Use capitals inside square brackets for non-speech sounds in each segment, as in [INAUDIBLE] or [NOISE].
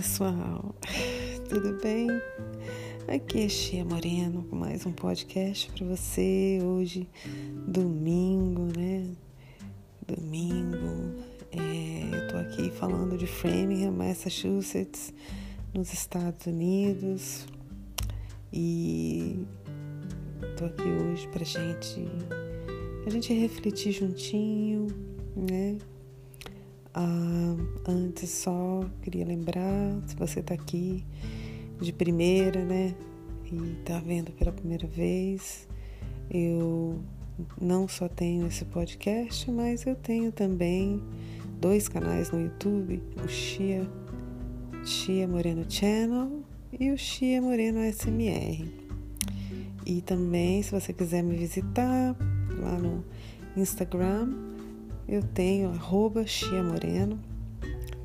pessoal, [LAUGHS] tudo bem? Aqui é Chia Moreno com mais um podcast para você hoje, domingo, né? Domingo, é, eu tô aqui falando de Framingham, Massachusetts, nos Estados Unidos e tô aqui hoje pra gente, a gente refletir juntinho, né? Ah, antes só queria lembrar, se você está aqui de primeira, né, e está vendo pela primeira vez, eu não só tenho esse podcast, mas eu tenho também dois canais no YouTube, o Chia, Chia Moreno Channel e o Chia Moreno SMR. E também, se você quiser me visitar lá no Instagram, eu tenho arroba Chia Moreno,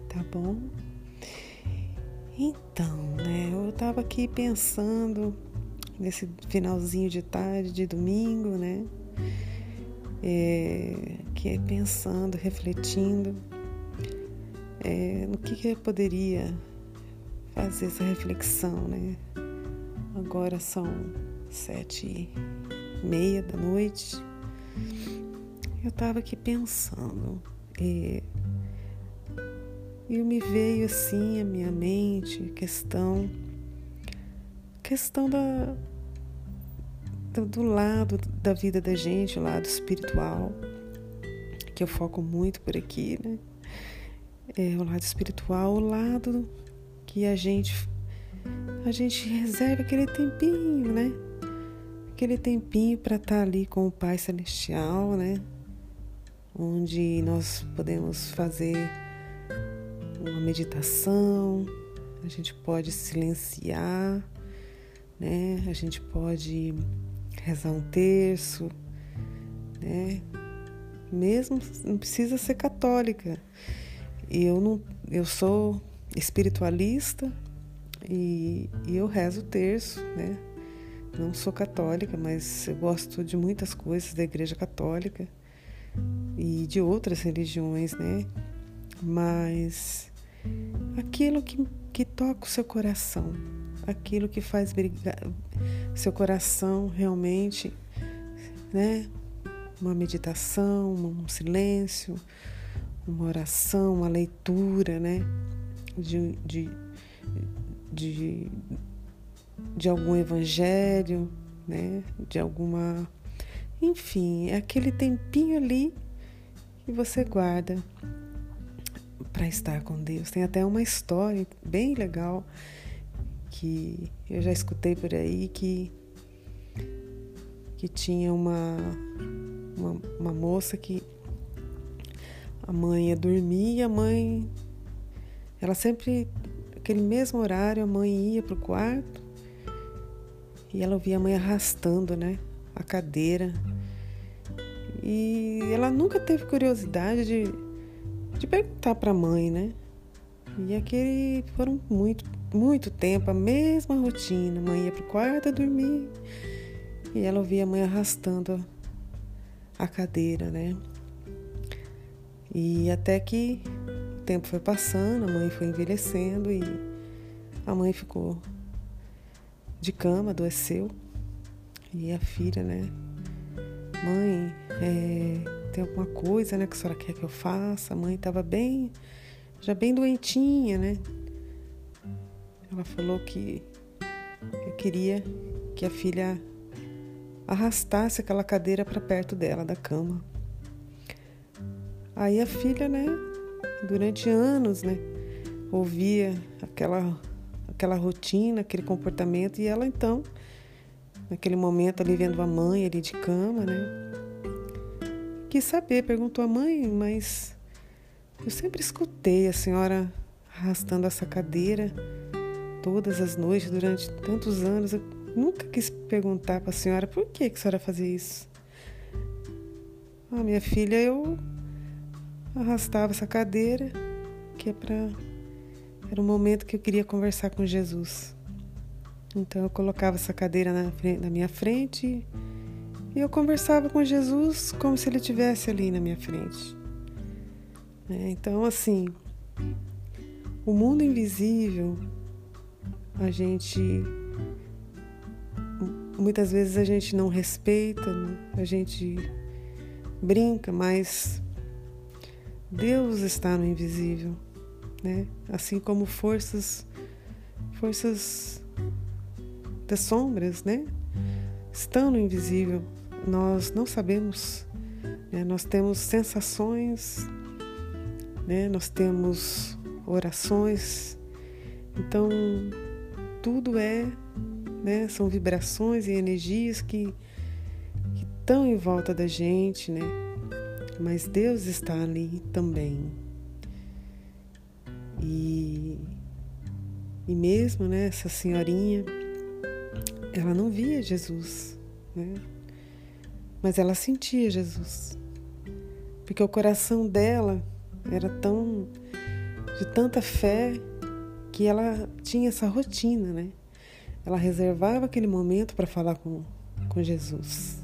tá bom? Então, né, eu tava aqui pensando nesse finalzinho de tarde, de domingo, né? É, que é pensando, refletindo é, no que, que eu poderia fazer essa reflexão, né? Agora são sete e meia da noite eu estava aqui pensando e, e me veio assim a minha mente questão questão da do, do lado da vida da gente, o lado espiritual, que eu foco muito por aqui, né? É, o lado espiritual, o lado que a gente a gente reserva aquele tempinho, né? Aquele tempinho para estar tá ali com o Pai Celestial, né? Onde nós podemos fazer uma meditação, a gente pode silenciar, né? A gente pode rezar um terço, né? Mesmo não precisa ser católica. Eu não, eu sou espiritualista e, e eu rezo o terço, né? Não sou católica, mas eu gosto de muitas coisas da Igreja Católica e de outras religiões, né? Mas aquilo que, que toca o seu coração, aquilo que faz brigar, seu coração realmente, né? Uma meditação, um silêncio, uma oração, uma leitura, né? De, de, de, de algum evangelho, né? De alguma enfim, é aquele tempinho ali que você guarda para estar com Deus. Tem até uma história bem legal que eu já escutei por aí que que tinha uma, uma, uma moça que a mãe ia dormir e a mãe ela sempre aquele mesmo horário a mãe ia pro quarto e ela ouvia a mãe arrastando, né? A cadeira. E ela nunca teve curiosidade de, de perguntar para a mãe, né? E aquele foram muito, muito tempo, a mesma rotina. A mãe ia pro quarto dormir e ela ouvia a mãe arrastando a cadeira, né? E até que o tempo foi passando, a mãe foi envelhecendo e a mãe ficou de cama, adoeceu. E a filha, né? Mãe, é, tem alguma coisa, né, que a senhora quer que eu faça? A mãe estava bem, já bem doentinha, né? Ela falou que eu queria que a filha arrastasse aquela cadeira para perto dela, da cama. Aí a filha, né, durante anos, né, ouvia aquela aquela rotina, aquele comportamento e ela então naquele momento ali vendo a mãe ali de cama, né? Quis saber, perguntou a mãe, mas eu sempre escutei a senhora arrastando essa cadeira todas as noites durante tantos anos. Eu nunca quis perguntar para a senhora por que, que a senhora fazia isso. Ah, minha filha, eu arrastava essa cadeira, que é para era um momento que eu queria conversar com Jesus. Então eu colocava essa cadeira na, frente, na minha frente e eu conversava com Jesus como se ele estivesse ali na minha frente. É, então, assim, o mundo invisível, a gente muitas vezes a gente não respeita, a gente brinca, mas Deus está no invisível, né? Assim como forças forças das sombras, né? Estão no invisível. Nós não sabemos, né? nós temos sensações, né? Nós temos orações. Então, tudo é, né? São vibrações e energias que, que estão em volta da gente, né? Mas Deus está ali também. E, e mesmo, né? Essa senhorinha, ela não via Jesus, né? Mas ela sentia Jesus. Porque o coração dela era tão de tanta fé que ela tinha essa rotina, né? Ela reservava aquele momento para falar com, com Jesus.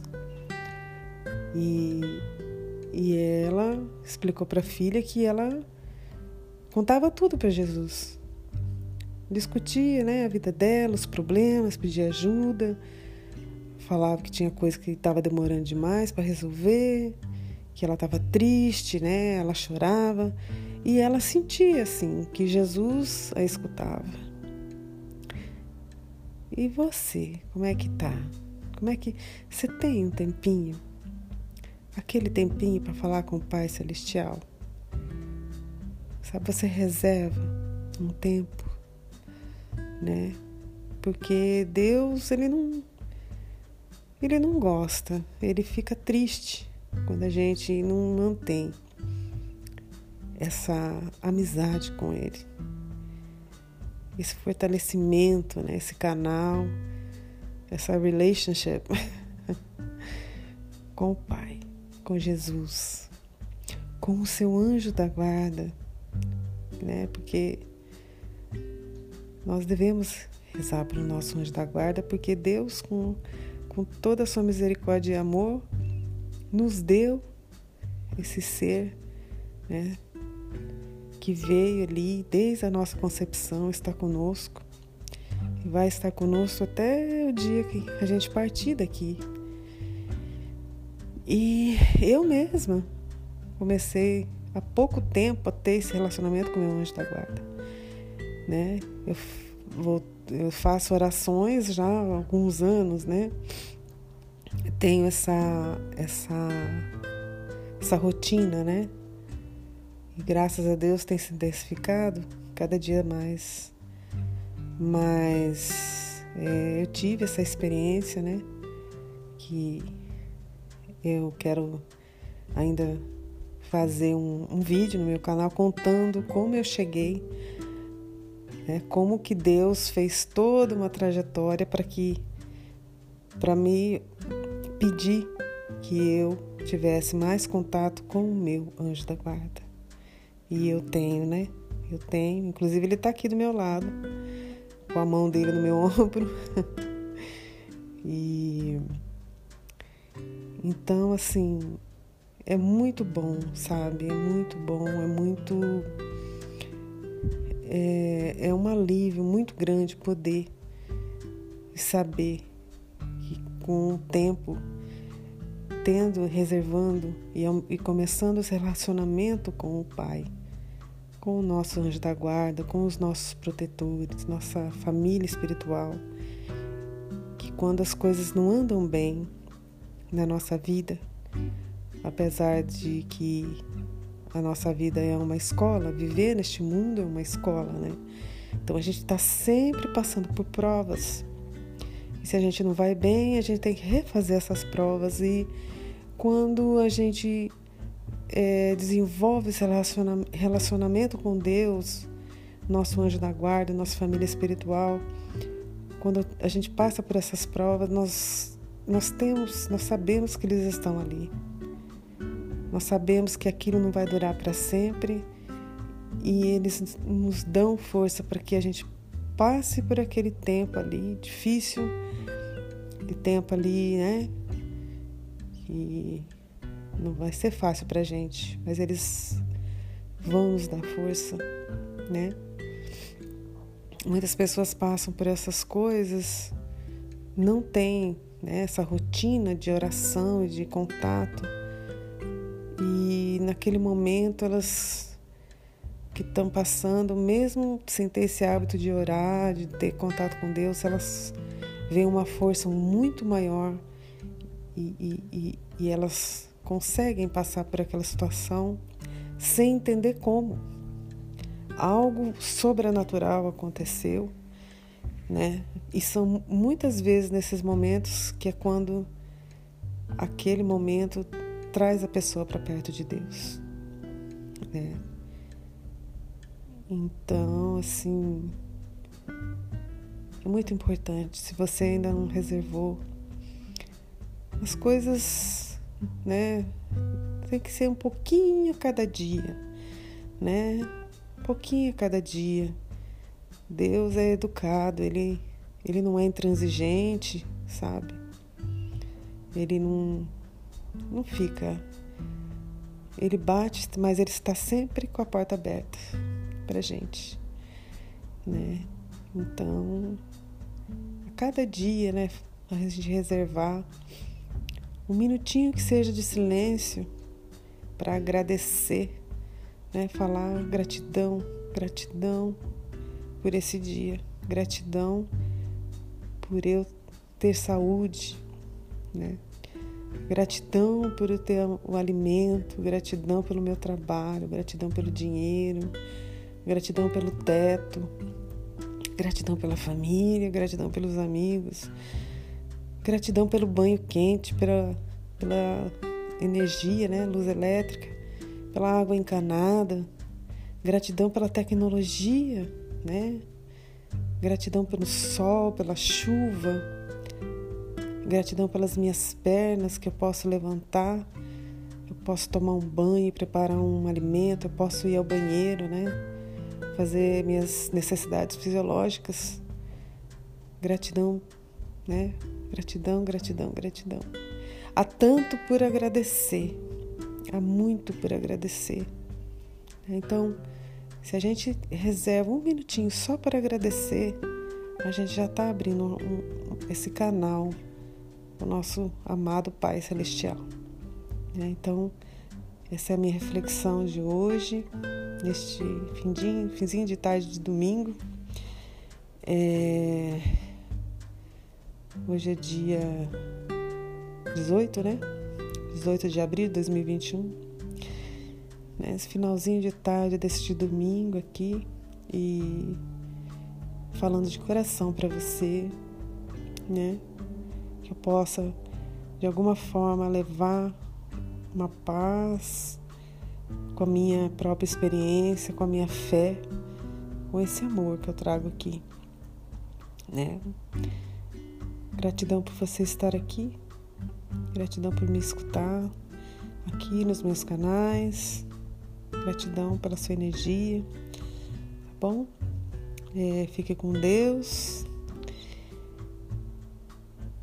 E, e ela explicou para a filha que ela contava tudo para Jesus. Discutia né, a vida dela, os problemas, pedia ajuda, falava que tinha coisa que estava demorando demais para resolver, que ela estava triste, né? Ela chorava e ela sentia assim que Jesus a escutava. E você, como é que tá? Como é que você tem um tempinho? Aquele tempinho para falar com o Pai celestial? Sabe, você reserva um tempo, né? Porque Deus, ele não ele não gosta, ele fica triste quando a gente não mantém essa amizade com Ele, esse fortalecimento, né, esse canal, essa relationship [LAUGHS] com o Pai, com Jesus, com o seu anjo da guarda, né? Porque nós devemos rezar para o nosso anjo da guarda, porque Deus, com, com toda a sua misericórdia e amor, nos deu esse ser, né? que veio ali desde a nossa concepção, está conosco e vai estar conosco até o dia que a gente partir daqui. E eu mesma comecei há pouco tempo a ter esse relacionamento com meu anjo da guarda, né? Eu, vou, eu faço orações já há alguns anos, né? tenho essa essa essa rotina, né? E graças a Deus tem se intensificado cada dia mais. Mas é, eu tive essa experiência, né? Que eu quero ainda fazer um, um vídeo no meu canal contando como eu cheguei, né? como que Deus fez toda uma trajetória para que para me pedir que eu tivesse mais contato com o meu anjo da guarda. E eu tenho, né? Eu tenho. Inclusive, ele está aqui do meu lado, com a mão dele no meu [LAUGHS] ombro. e. Então, assim, é muito bom, sabe? É muito bom, é muito. É, é um alívio muito grande poder saber que com o tempo tendo, reservando e, e começando esse relacionamento com o Pai, com o nosso anjo da guarda, com os nossos protetores, nossa família espiritual, que quando as coisas não andam bem na nossa vida, apesar de que a nossa vida é uma escola, viver neste mundo é uma escola, né? Então a gente está sempre passando por provas. E se a gente não vai bem, a gente tem que refazer essas provas e quando a gente é, desenvolve esse relacionamento com Deus, nosso anjo da guarda, nossa família espiritual, quando a gente passa por essas provas, nós, nós temos, nós sabemos que eles estão ali. Nós sabemos que aquilo não vai durar para sempre e eles nos dão força para que a gente passe por aquele tempo ali difícil, de tempo ali, né, que não vai ser fácil para gente, mas eles vão nos dar força, né? muitas pessoas passam por essas coisas, não têm né, essa rotina de oração e de contato. Naquele momento elas que estão passando, mesmo sem ter esse hábito de orar, de ter contato com Deus, elas veem uma força muito maior e, e, e, e elas conseguem passar por aquela situação sem entender como. Algo sobrenatural aconteceu, né? E são muitas vezes nesses momentos que é quando aquele momento traz a pessoa para perto de Deus, né? Então, assim, é muito importante. Se você ainda não reservou as coisas, né? Tem que ser um pouquinho a cada dia, né? Um pouquinho a cada dia. Deus é educado, ele, ele não é intransigente, sabe? Ele não, não fica. Ele bate, mas ele está sempre com a porta aberta pra gente, né? Então, a cada dia, né, a gente reservar um minutinho que seja de silêncio para agradecer, né? Falar gratidão, gratidão por esse dia, gratidão por eu ter saúde, né? Gratidão por ter o alimento, gratidão pelo meu trabalho, gratidão pelo dinheiro, gratidão pelo teto, gratidão pela família, gratidão pelos amigos, Gratidão pelo banho quente, pela, pela energia, né? Luz elétrica, pela água encanada. Gratidão pela tecnologia, né? Gratidão pelo sol, pela chuva. Gratidão pelas minhas pernas que eu posso levantar. Eu posso tomar um banho preparar um alimento. Eu posso ir ao banheiro, né? Fazer minhas necessidades fisiológicas. Gratidão, né? Gratidão, gratidão, gratidão. Há tanto por agradecer, há muito por agradecer. Então, se a gente reserva um minutinho só para agradecer, a gente já está abrindo um, esse canal o nosso amado Pai Celestial. Né? Então, essa é a minha reflexão de hoje, neste finzinho, finzinho de tarde de domingo. É... Hoje é dia 18, né? 18 de abril de 2021. Esse finalzinho de tarde deste domingo aqui e falando de coração para você, né? Que eu possa de alguma forma levar uma paz com a minha própria experiência, com a minha fé, com esse amor que eu trago aqui, né? Gratidão por você estar aqui. Gratidão por me escutar aqui nos meus canais. Gratidão pela sua energia. Tá bom? É, fique com Deus.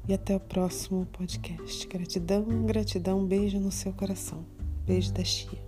E até o próximo podcast. Gratidão, gratidão. Beijo no seu coração. Beijo da Chia.